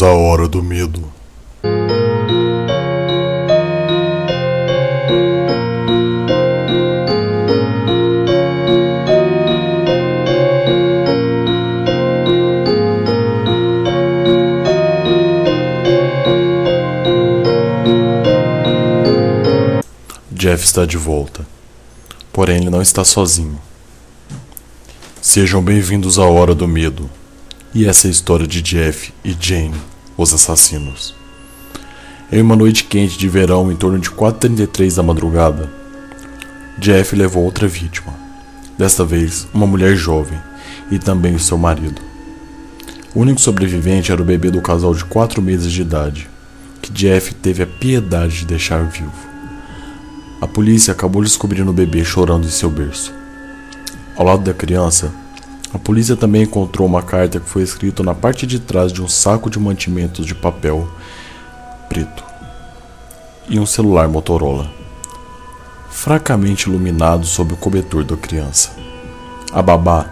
A Hora do Medo. Jeff está de volta. Porém, ele não está sozinho. Sejam bem-vindos à Hora do Medo. E essa é a história de Jeff e Jane, os assassinos. Em uma noite quente de verão, em torno de 4h33 da madrugada, Jeff levou outra vítima. Desta vez, uma mulher jovem e também o seu marido. O único sobrevivente era o bebê do casal de 4 meses de idade, que Jeff teve a piedade de deixar vivo. A polícia acabou descobrindo o bebê chorando em seu berço. Ao lado da criança, a polícia também encontrou uma carta que foi escrita na parte de trás de um saco de mantimentos de papel preto e um celular Motorola, fracamente iluminado sob o cobertor da criança. A babá,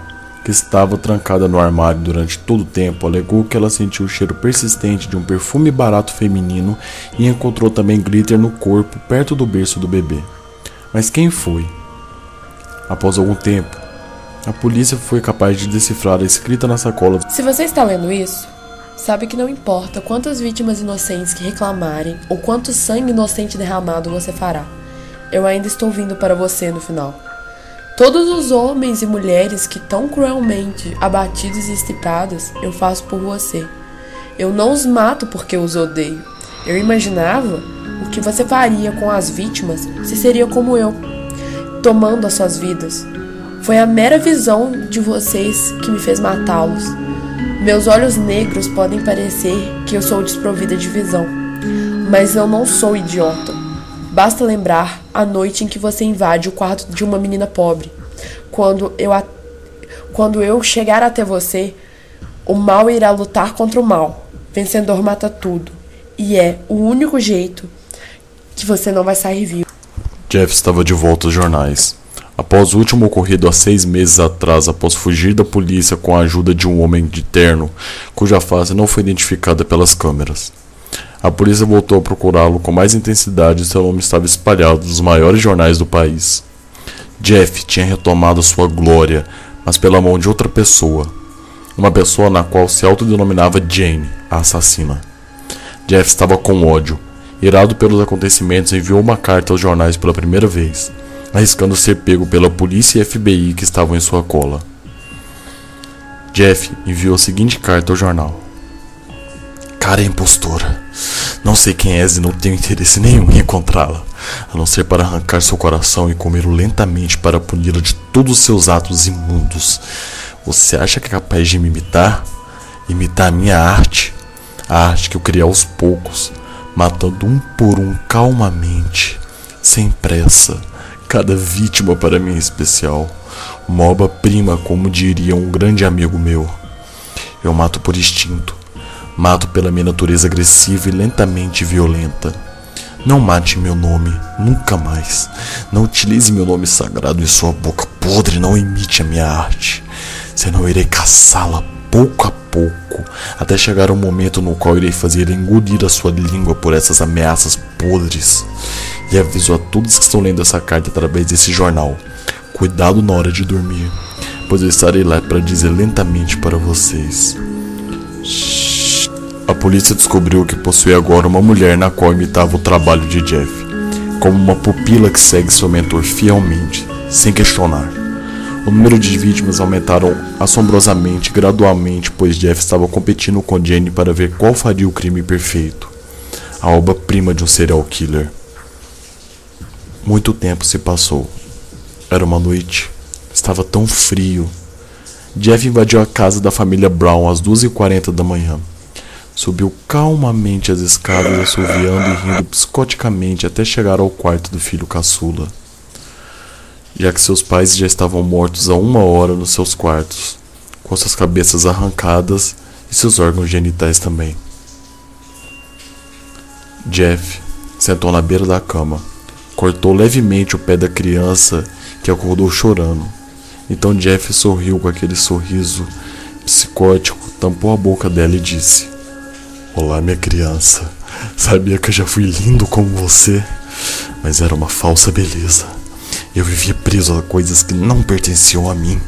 que estava trancada no armário durante todo o tempo, alegou que ela sentiu o cheiro persistente de um perfume barato feminino e encontrou também glitter no corpo perto do berço do bebê. Mas quem foi? Após algum tempo, a polícia foi capaz de decifrar a escrita na sacola. Se você está lendo isso, sabe que não importa quantas vítimas inocentes que reclamarem ou quanto sangue inocente derramado você fará. Eu ainda estou vindo para você no final. Todos os homens e mulheres que tão cruelmente abatidos e estuprados, eu faço por você. Eu não os mato porque os odeio. Eu imaginava o que você faria com as vítimas se seria como eu, tomando as suas vidas. Foi a mera visão de vocês que me fez matá-los. Meus olhos negros podem parecer que eu sou desprovida de visão, mas eu não sou idiota. Basta lembrar a noite em que você invade o quarto de uma menina pobre. Quando eu, a... Quando eu chegar até você, o mal irá lutar contra o mal. Vencedor mata tudo. E é o único jeito que você não vai sair vivo. Jeff estava de volta aos jornais. Após o último ocorrido há seis meses atrás, após fugir da polícia com a ajuda de um homem de terno, cuja face não foi identificada pelas câmeras. A polícia voltou a procurá-lo com mais intensidade e seu nome estava espalhado nos maiores jornais do país. Jeff tinha retomado sua glória, mas pela mão de outra pessoa. Uma pessoa na qual se autodenominava Jane, a assassina. Jeff estava com ódio. Irado pelos acontecimentos, enviou uma carta aos jornais pela primeira vez, arriscando ser pego pela polícia e FBI que estavam em sua cola. Jeff enviou a seguinte carta ao jornal: Cara impostora. Não sei quem és e não tenho interesse nenhum em encontrá-la, a não ser para arrancar seu coração e comê-lo lentamente para puni-la de todos os seus atos imundos. Você acha que é capaz de me imitar? Imitar a minha arte? A arte que eu criei aos poucos, matando um por um calmamente, sem pressa, cada vítima para mim especial. Uma obra-prima, como diria um grande amigo meu. Eu mato por instinto Mato pela minha natureza agressiva e lentamente violenta. Não mate meu nome, nunca mais. Não utilize meu nome sagrado em sua boca podre, não imite a minha arte. Senão irei caçá-la pouco a pouco, até chegar o momento no qual irei fazer engolir a sua língua por essas ameaças podres. E aviso a todos que estão lendo essa carta através desse jornal: cuidado na hora de dormir, pois eu estarei lá para dizer lentamente para vocês. A polícia descobriu que possuía agora uma mulher na qual imitava o trabalho de Jeff, como uma pupila que segue seu mentor fielmente, sem questionar. O número de vítimas aumentaram assombrosamente gradualmente, pois Jeff estava competindo com Jenny para ver qual faria o crime perfeito a obra-prima de um serial killer. Muito tempo se passou. Era uma noite. Estava tão frio. Jeff invadiu a casa da família Brown às 2h40 da manhã. Subiu calmamente as escadas, assoviando e rindo psicoticamente até chegar ao quarto do filho caçula. Já que seus pais já estavam mortos há uma hora nos seus quartos, com suas cabeças arrancadas e seus órgãos genitais também. Jeff sentou na beira da cama, cortou levemente o pé da criança que acordou chorando. Então Jeff sorriu com aquele sorriso psicótico, tampou a boca dela e disse: Olá, minha criança. Sabia que eu já fui lindo como você, mas era uma falsa beleza. Eu vivia preso a coisas que não pertenciam a mim.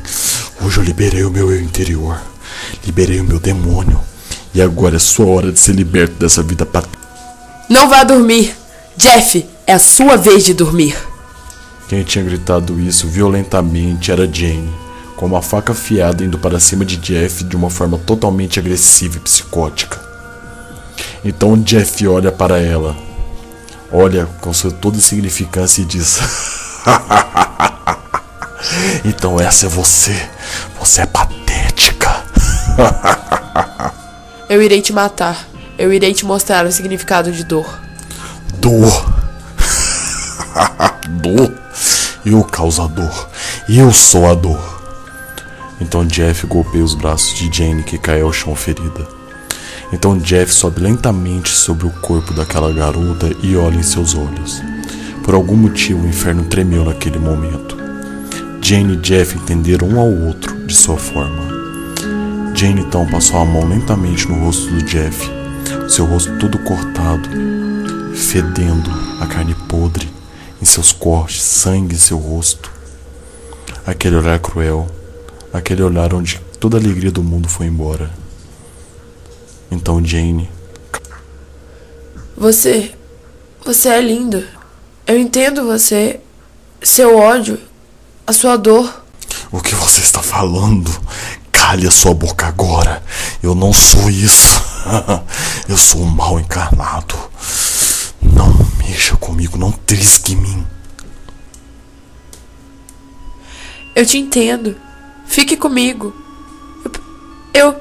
Hoje eu liberei o meu eu interior, liberei o meu demônio, e agora é sua hora de ser liberto dessa vida pat... Não vá dormir! Jeff, é a sua vez de dormir. Quem tinha gritado isso violentamente era Jane, com uma faca afiada indo para cima de Jeff de uma forma totalmente agressiva e psicótica. Então Jeff olha para ela, olha com sua toda insignificância e diz: Então essa é você. Você é patética. Eu irei te matar. Eu irei te mostrar o significado de dor. Dor. dor. Eu causo a dor. Eu sou a dor. Então Jeff golpeia os braços de Jane que cai ao chão ferida. Então Jeff sobe lentamente sobre o corpo daquela garota e olha em seus olhos. Por algum motivo o inferno tremeu naquele momento. Jane e Jeff entenderam um ao outro de sua forma. Jane então passou a mão lentamente no rosto do Jeff, seu rosto todo cortado, fedendo a carne podre em seus cortes, sangue em seu rosto. Aquele olhar cruel, aquele olhar onde toda a alegria do mundo foi embora. Então Jane. Você. Você é lindo. Eu entendo você. Seu ódio. A sua dor. O que você está falando? Cale a sua boca agora. Eu não sou isso. Eu sou um mal encarnado. Não mexa comigo, não trisque em mim. Eu te entendo. Fique comigo. Eu.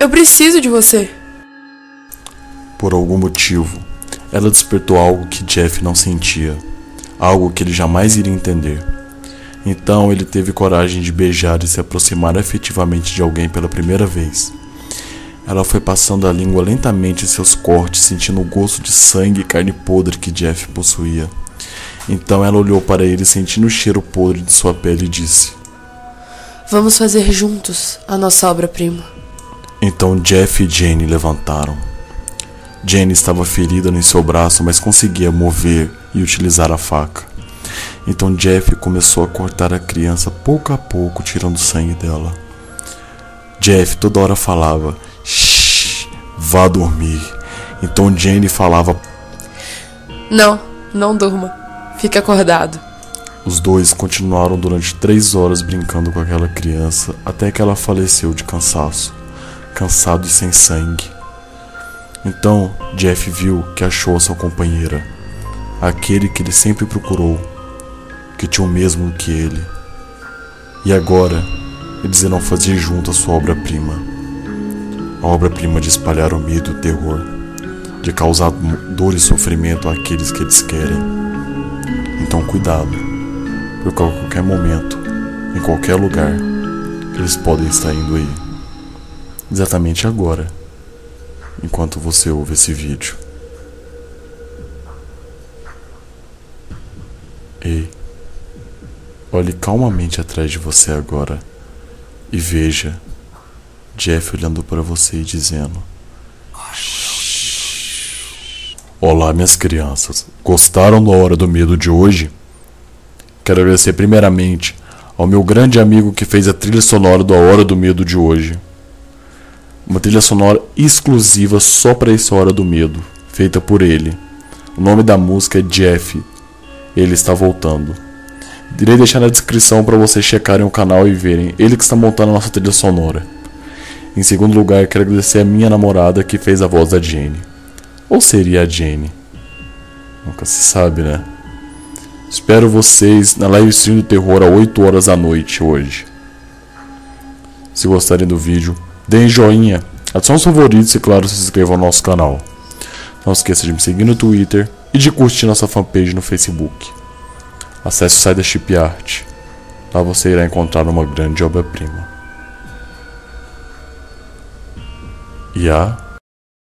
Eu preciso de você. Por algum motivo, ela despertou algo que Jeff não sentia, algo que ele jamais iria entender. Então ele teve coragem de beijar e se aproximar efetivamente de alguém pela primeira vez. Ela foi passando a língua lentamente em seus cortes, sentindo o gosto de sangue e carne podre que Jeff possuía. Então ela olhou para ele, sentindo o cheiro podre de sua pele e disse: Vamos fazer juntos a nossa obra-prima. Então Jeff e Jane levantaram. Jane estava ferida no seu braço, mas conseguia mover e utilizar a faca. Então Jeff começou a cortar a criança pouco a pouco, tirando sangue dela. Jeff toda hora falava: Shh, vá dormir. Então Jane falava: Não, não durma. Fique acordado. Os dois continuaram durante três horas brincando com aquela criança até que ela faleceu de cansaço, cansado e sem sangue. Então Jeff viu que achou a sua companheira, aquele que ele sempre procurou, que tinha o mesmo que ele. E agora eles irão fazer junto a sua obra-prima. A obra-prima de espalhar o medo e o terror, de causar dor e sofrimento àqueles que eles querem. Então cuidado, porque a qualquer momento, em qualquer lugar, eles podem estar indo aí. Exatamente agora, enquanto você ouve esse vídeo. Ei, olhe calmamente atrás de você agora e veja Jeff olhando para você e dizendo: Olá, minhas crianças. Gostaram da hora do medo de hoje? Quero agradecer primeiramente ao meu grande amigo que fez a trilha sonora da Hora do Medo de hoje. Uma trilha sonora exclusiva só para essa Hora do Medo, feita por ele. O nome da música é Jeff. Ele está voltando. Irei deixar na descrição para vocês checarem o canal e verem ele que está montando a nossa trilha sonora. Em segundo lugar, quero agradecer a minha namorada que fez a voz da Jane. Ou seria a Jane? Nunca se sabe, né? Espero vocês na live stream do terror às 8 horas da noite hoje. Se gostarem do vídeo, deem joinha, adicionem os favoritos e claro, se inscrevam no nosso canal. Não esqueça de me seguir no Twitter e de curtir nossa fanpage no Facebook. Acesse o site da Chip Art. Lá você irá encontrar uma grande obra-prima. E a